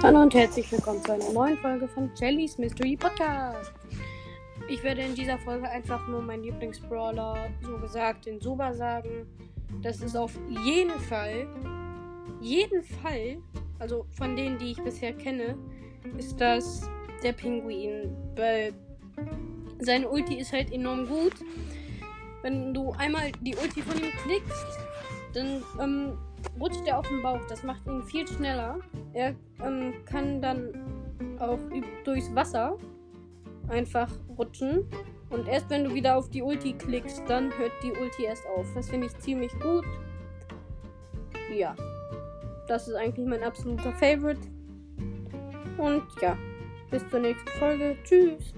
Hallo und herzlich willkommen zu einer neuen Folge von Jellys Mystery Podcast. Ich werde in dieser Folge einfach nur meinen Lieblingsbrawler, so gesagt, den Suba sagen. Das ist auf jeden Fall, jeden Fall, also von denen, die ich bisher kenne, ist das der Pinguin. Weil seine Ulti ist halt enorm gut. Wenn du einmal die Ulti von ihm klickst, dann ähm, rutscht er auf den Bauch. Das macht ihn viel schneller. Er ähm, kann dann auch durchs Wasser einfach rutschen. Und erst wenn du wieder auf die Ulti klickst, dann hört die Ulti erst auf. Das finde ich ziemlich gut. Ja. Das ist eigentlich mein absoluter Favorite. Und ja, bis zur nächsten Folge. Tschüss.